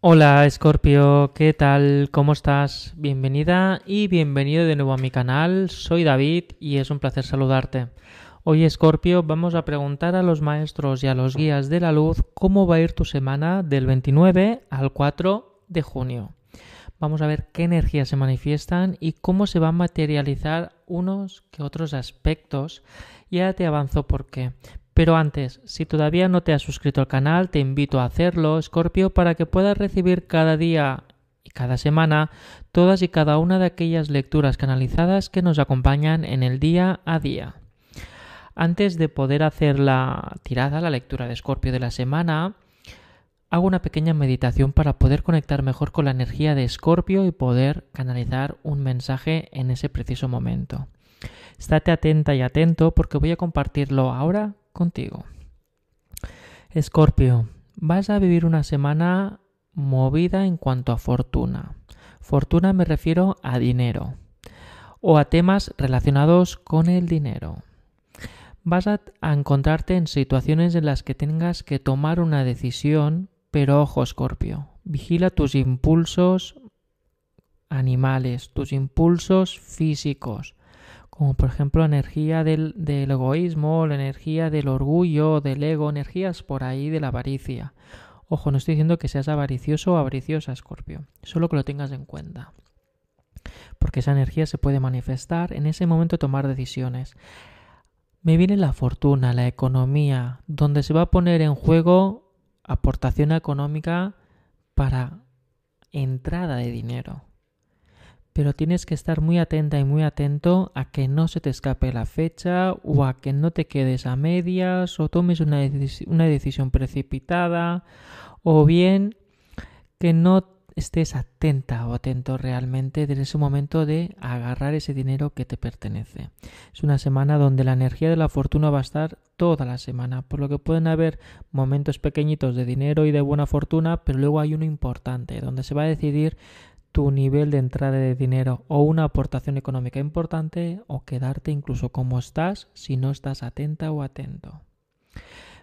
Hola Escorpio, ¿qué tal? ¿Cómo estás? Bienvenida y bienvenido de nuevo a mi canal. Soy David y es un placer saludarte. Hoy Escorpio vamos a preguntar a los maestros y a los guías de la luz cómo va a ir tu semana del 29 al 4 de junio. Vamos a ver qué energías se manifiestan y cómo se van a materializar unos que otros aspectos. Ya te avanzo por qué. Pero antes, si todavía no te has suscrito al canal, te invito a hacerlo, Scorpio, para que puedas recibir cada día y cada semana todas y cada una de aquellas lecturas canalizadas que nos acompañan en el día a día. Antes de poder hacer la tirada, la lectura de Scorpio de la semana, hago una pequeña meditación para poder conectar mejor con la energía de Scorpio y poder canalizar un mensaje en ese preciso momento. Estate atenta y atento porque voy a compartirlo ahora contigo. Escorpio, vas a vivir una semana movida en cuanto a fortuna. Fortuna me refiero a dinero o a temas relacionados con el dinero. Vas a, encontrarte en situaciones en las que tengas que tomar una decisión, pero ojo, Escorpio, vigila tus impulsos animales, tus impulsos físicos, como por ejemplo la energía del, egoísmo, la energía del orgullo, del ego, energías por ahí de la avaricia. Ojo, no estoy diciendo que seas avaricioso o avariciosa, Escorpio, solo que lo tengas en cuenta. Porque esa energía se puede manifestar en ese momento tomar decisiones. Me viene la fortuna, la economía, donde se va a poner en juego aportación económica para entrada de dinero pero tienes que estar muy atenta y muy atento a que no se te escape la fecha o a que no te quedes a medias o tomes una, decisión precipitada o bien que no estés atenta o atento realmente desde ese momento de agarrar ese dinero que te pertenece. Es una semana donde la energía de la fortuna va a estar toda la semana, por lo que pueden haber momentos pequeñitos de dinero y de buena fortuna, pero luego hay uno importante donde se va a decidir tu nivel de entrada de dinero o una aportación económica importante o quedarte incluso como estás si no estás atenta o atento.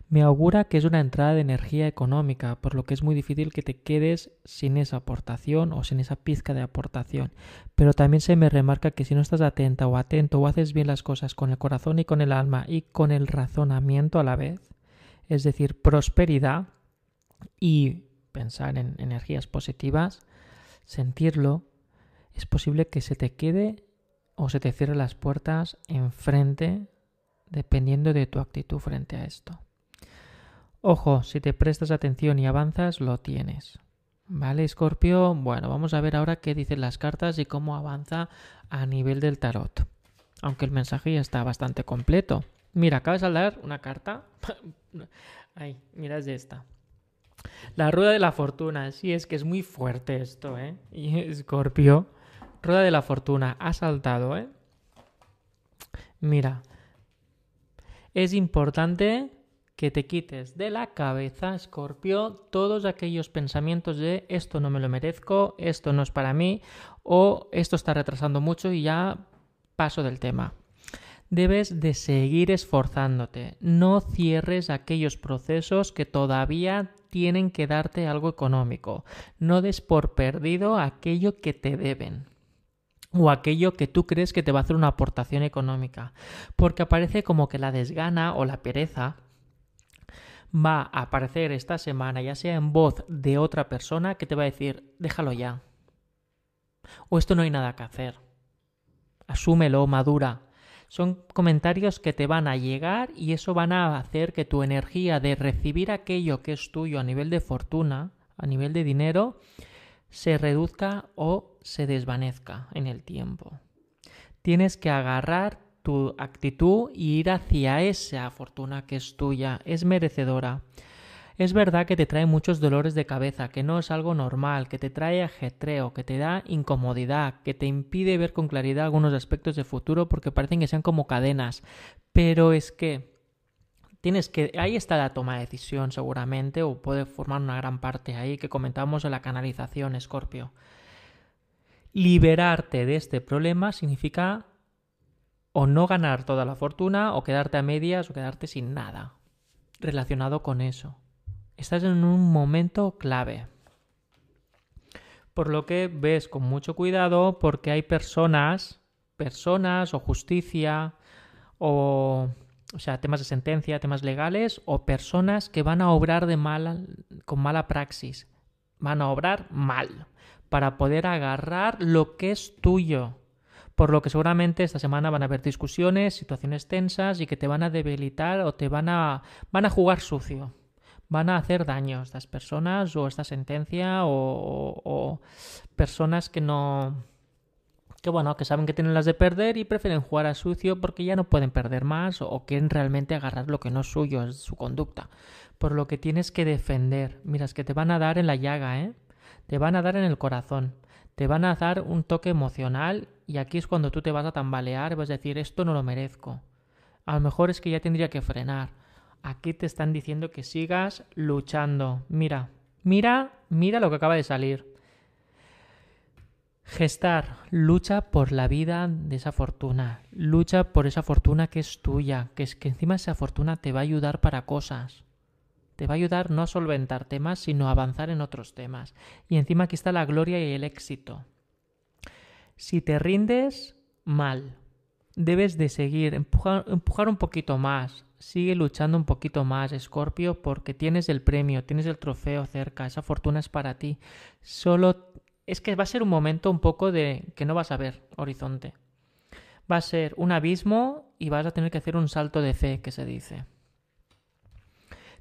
Me augura que es una entrada de energía económica, por lo que es muy difícil que te quedes sin esa aportación o sin esa pizca de aportación. Pero también se me remarca que si no estás atenta o atento o haces bien las cosas con el corazón y con el alma y con el razonamiento a la vez, es decir, prosperidad y pensar en energías positivas, sentirlo, es posible que se te quede o se te cierre las puertas enfrente dependiendo de tu actitud frente a esto. Ojo, si te prestas atención y avanzas, lo tienes. ¿Vale, Escorpio? Bueno, vamos a ver ahora qué dicen las cartas y cómo avanza a nivel del tarot. Aunque el mensaje ya está bastante completo. Mira, acabas de dar una carta. Ay, mira, esta. La rueda de la fortuna, sí, es que es muy fuerte esto, ¿eh? Y Escorpio, rueda de la fortuna, ha saltado, ¿eh? Mira, es importante que te quites de la cabeza, Escorpio, todos aquellos pensamientos de esto no me lo merezco, esto no es para mí, o esto está retrasando mucho y ya paso del tema debes de seguir esforzándote. No cierres aquellos procesos que todavía tienen que darte algo económico. No des por perdido aquello que te deben o aquello que tú crees que te va a hacer una aportación económica. Porque aparece como que la desgana o la pereza va a aparecer esta semana, ya sea en voz de otra persona que te va a decir, déjalo ya. O esto no hay nada que hacer. Asúmelo, madura. Son comentarios que te van a llegar y eso van a hacer que tu energía de recibir aquello que es tuyo a nivel de fortuna, a nivel de dinero, se reduzca o se desvanezca en el tiempo. Tienes que agarrar tu actitud y ir hacia esa fortuna que es tuya, es merecedora. Es verdad que te trae muchos dolores de cabeza, que no es algo normal, que te trae ajetreo, que te da incomodidad, que te impide ver con claridad algunos aspectos de futuro porque parecen que sean como cadenas. Pero es que tienes que ahí está la toma de decisión seguramente o puede formar una gran parte ahí que comentamos en la canalización Escorpio. Liberarte de este problema significa o no ganar toda la fortuna o quedarte a medias o quedarte sin nada relacionado con eso. Estás en un momento clave. Por lo que ves con mucho cuidado porque hay personas, personas o justicia o, o sea, temas de sentencia, temas legales o personas que van a obrar de mala, con mala praxis. Van a obrar mal para poder agarrar lo que es tuyo. Por lo que seguramente esta semana van a haber discusiones, situaciones tensas y que te van a debilitar o te van a, van a jugar sucio van a hacer daño a estas personas o esta sentencia o, personas que no que bueno, que saben que tienen las de perder y prefieren jugar a sucio porque ya no pueden perder más o quieren realmente agarrar lo que no es suyo, es su conducta. Por lo que tienes que defender. Mira, es que te van a dar en la llaga, ¿eh? Te van a dar en el corazón. Te van a dar un toque emocional y aquí es cuando tú te vas a tambalear, vas a decir, esto no lo merezco. A lo mejor es que ya tendría que frenar Aquí te están diciendo que sigas luchando. Mira, mira, mira lo que acaba de salir. Gestar, lucha por la vida de esa fortuna, lucha por esa fortuna que es tuya, que es que encima esa fortuna te va a ayudar para cosas. Te va a ayudar no a solventar temas, sino a avanzar en otros temas. Y encima aquí está la gloria y el éxito. Si te rindes, mal. Debes de seguir, empujar, un poquito más, Sigue luchando un poquito más, Escorpio, porque tienes el premio, tienes el trofeo cerca, esa fortuna es para ti. Solo es que va a ser un momento un poco de que no vas a ver horizonte. Va a ser un abismo y vas a tener que hacer un salto de fe, que se dice.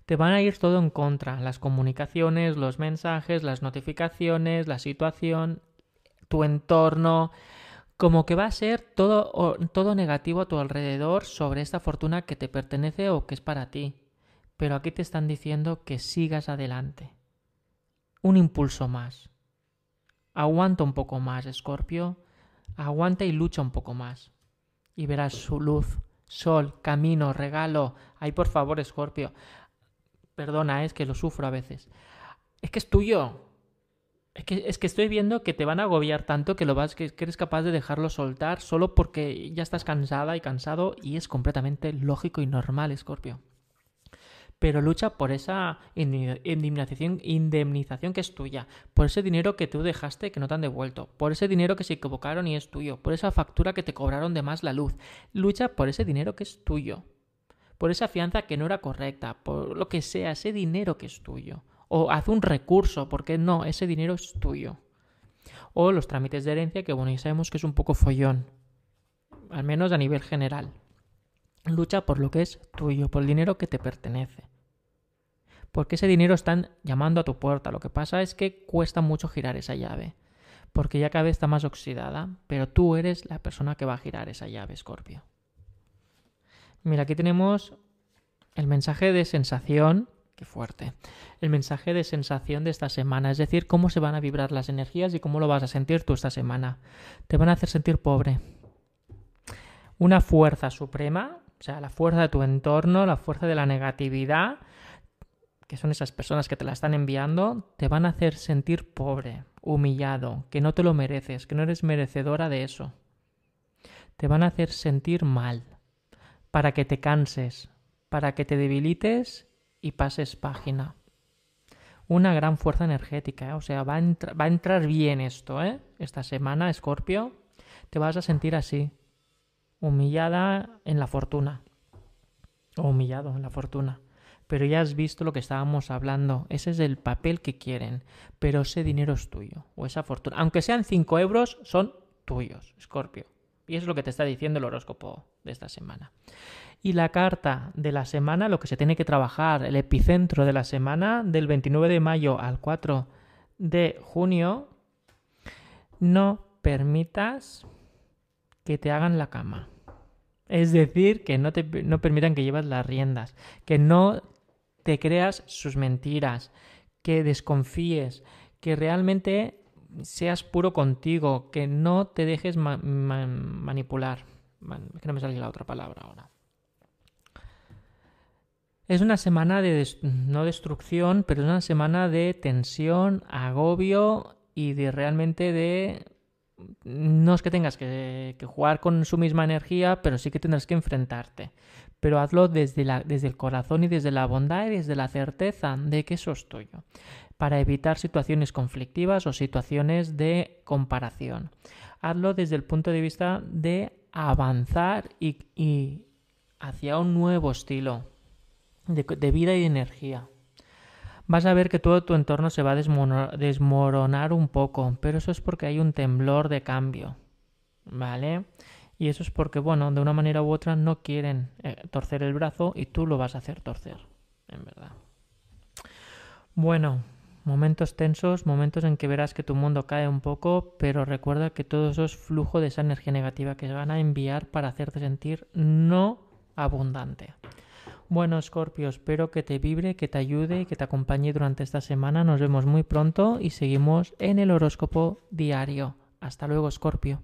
Te van a ir todo en contra, las comunicaciones, los mensajes, las notificaciones, la situación, tu entorno, como que va a ser todo, todo negativo a tu alrededor sobre esta fortuna que te pertenece o que es para ti. Pero aquí te están diciendo que sigas adelante. Un impulso más. Aguanta un poco más, Escorpio. Aguanta y lucha un poco más. Y verás su luz, sol, camino, regalo. Ay, por favor, Escorpio. Perdona, es que lo sufro a veces. Es que es tuyo. Es que, es que estoy viendo que te van a agobiar tanto que lo vas, que, eres capaz de dejarlo soltar solo porque ya estás cansada y cansado y es completamente lógico y normal, Scorpio. Pero lucha por esa indemnización, indemnización que es tuya, por ese dinero que tú dejaste que no te han devuelto, por ese dinero que se equivocaron y es tuyo, por esa factura que te cobraron de más la luz. Lucha por ese dinero que es tuyo, por esa fianza que no era correcta, por lo que sea, ese dinero que es tuyo o haz un recurso, porque no, ese dinero es tuyo. O los trámites de herencia, que bueno, ya sabemos que es un poco follón, al menos a nivel general. Lucha por lo que es tuyo, por el dinero que te pertenece. Porque ese dinero están llamando a tu puerta. Lo que pasa es que cuesta mucho girar esa llave. Porque ya cada vez está más oxidada. Pero tú eres la persona que va a girar esa llave, Scorpio. Mira, aquí tenemos el mensaje de sensación Qué fuerte. El mensaje de sensación de esta semana, es decir, cómo se van a vibrar las energías y cómo lo vas a sentir tú esta semana. Te van a hacer sentir pobre. Una fuerza suprema, o sea, la fuerza de tu entorno, la fuerza de la negatividad, que son esas personas que te la están enviando, te van a hacer sentir pobre, humillado, que no te lo mereces, que no eres merecedora de eso. Te van a hacer sentir mal, para que te canses, para que te debilites y pases página. Una gran fuerza energética, ¿eh? o sea, va a, va a, entrar bien esto, ¿eh? Esta semana, Escorpio, te vas a sentir así, humillada en la fortuna, o humillado en la fortuna. Pero ya has visto lo que estábamos hablando, ese es el papel que quieren, pero ese dinero es tuyo, o esa fortuna. Aunque sean 5 euros, son tuyos, Escorpio. Y es lo que te está diciendo el horóscopo de esta semana. Y la carta de la semana, lo que se tiene que trabajar, el epicentro de la semana, del 29 de mayo al 4 de junio, no permitas que te hagan la cama. Es decir, que no, te, no permitan que llevas las riendas, que no te creas sus mentiras, que desconfíes, que realmente seas puro contigo, que no te dejes manipular. que no me salga la otra palabra ahora. Es una semana de no destrucción, pero es una semana de tensión, agobio y de realmente de no es que tengas que, jugar con su misma energía, pero sí que tendrás que enfrentarte. Pero hazlo desde, la, desde el corazón y desde la bondad y desde la certeza de que eso es tuyo. para evitar situaciones conflictivas o situaciones de comparación. Hazlo desde el punto de vista de avanzar y, hacia un nuevo estilo de, vida y energía. Vas a ver que todo tu entorno se va a desmoronar un poco, pero eso es porque hay un temblor de cambio. ¿Vale? Y eso es porque, bueno, de una manera u otra no quieren eh, torcer el brazo y tú lo vas a hacer torcer, en verdad. Bueno, momentos tensos, momentos en que verás que tu mundo cae un poco, pero recuerda que todo eso es flujo de esa energía negativa que se van a enviar para hacerte sentir no abundante. Bueno, Scorpio, espero que te vibre, que te ayude y que te acompañe durante esta semana. Nos vemos muy pronto y seguimos en el horóscopo diario. Hasta luego, Scorpio.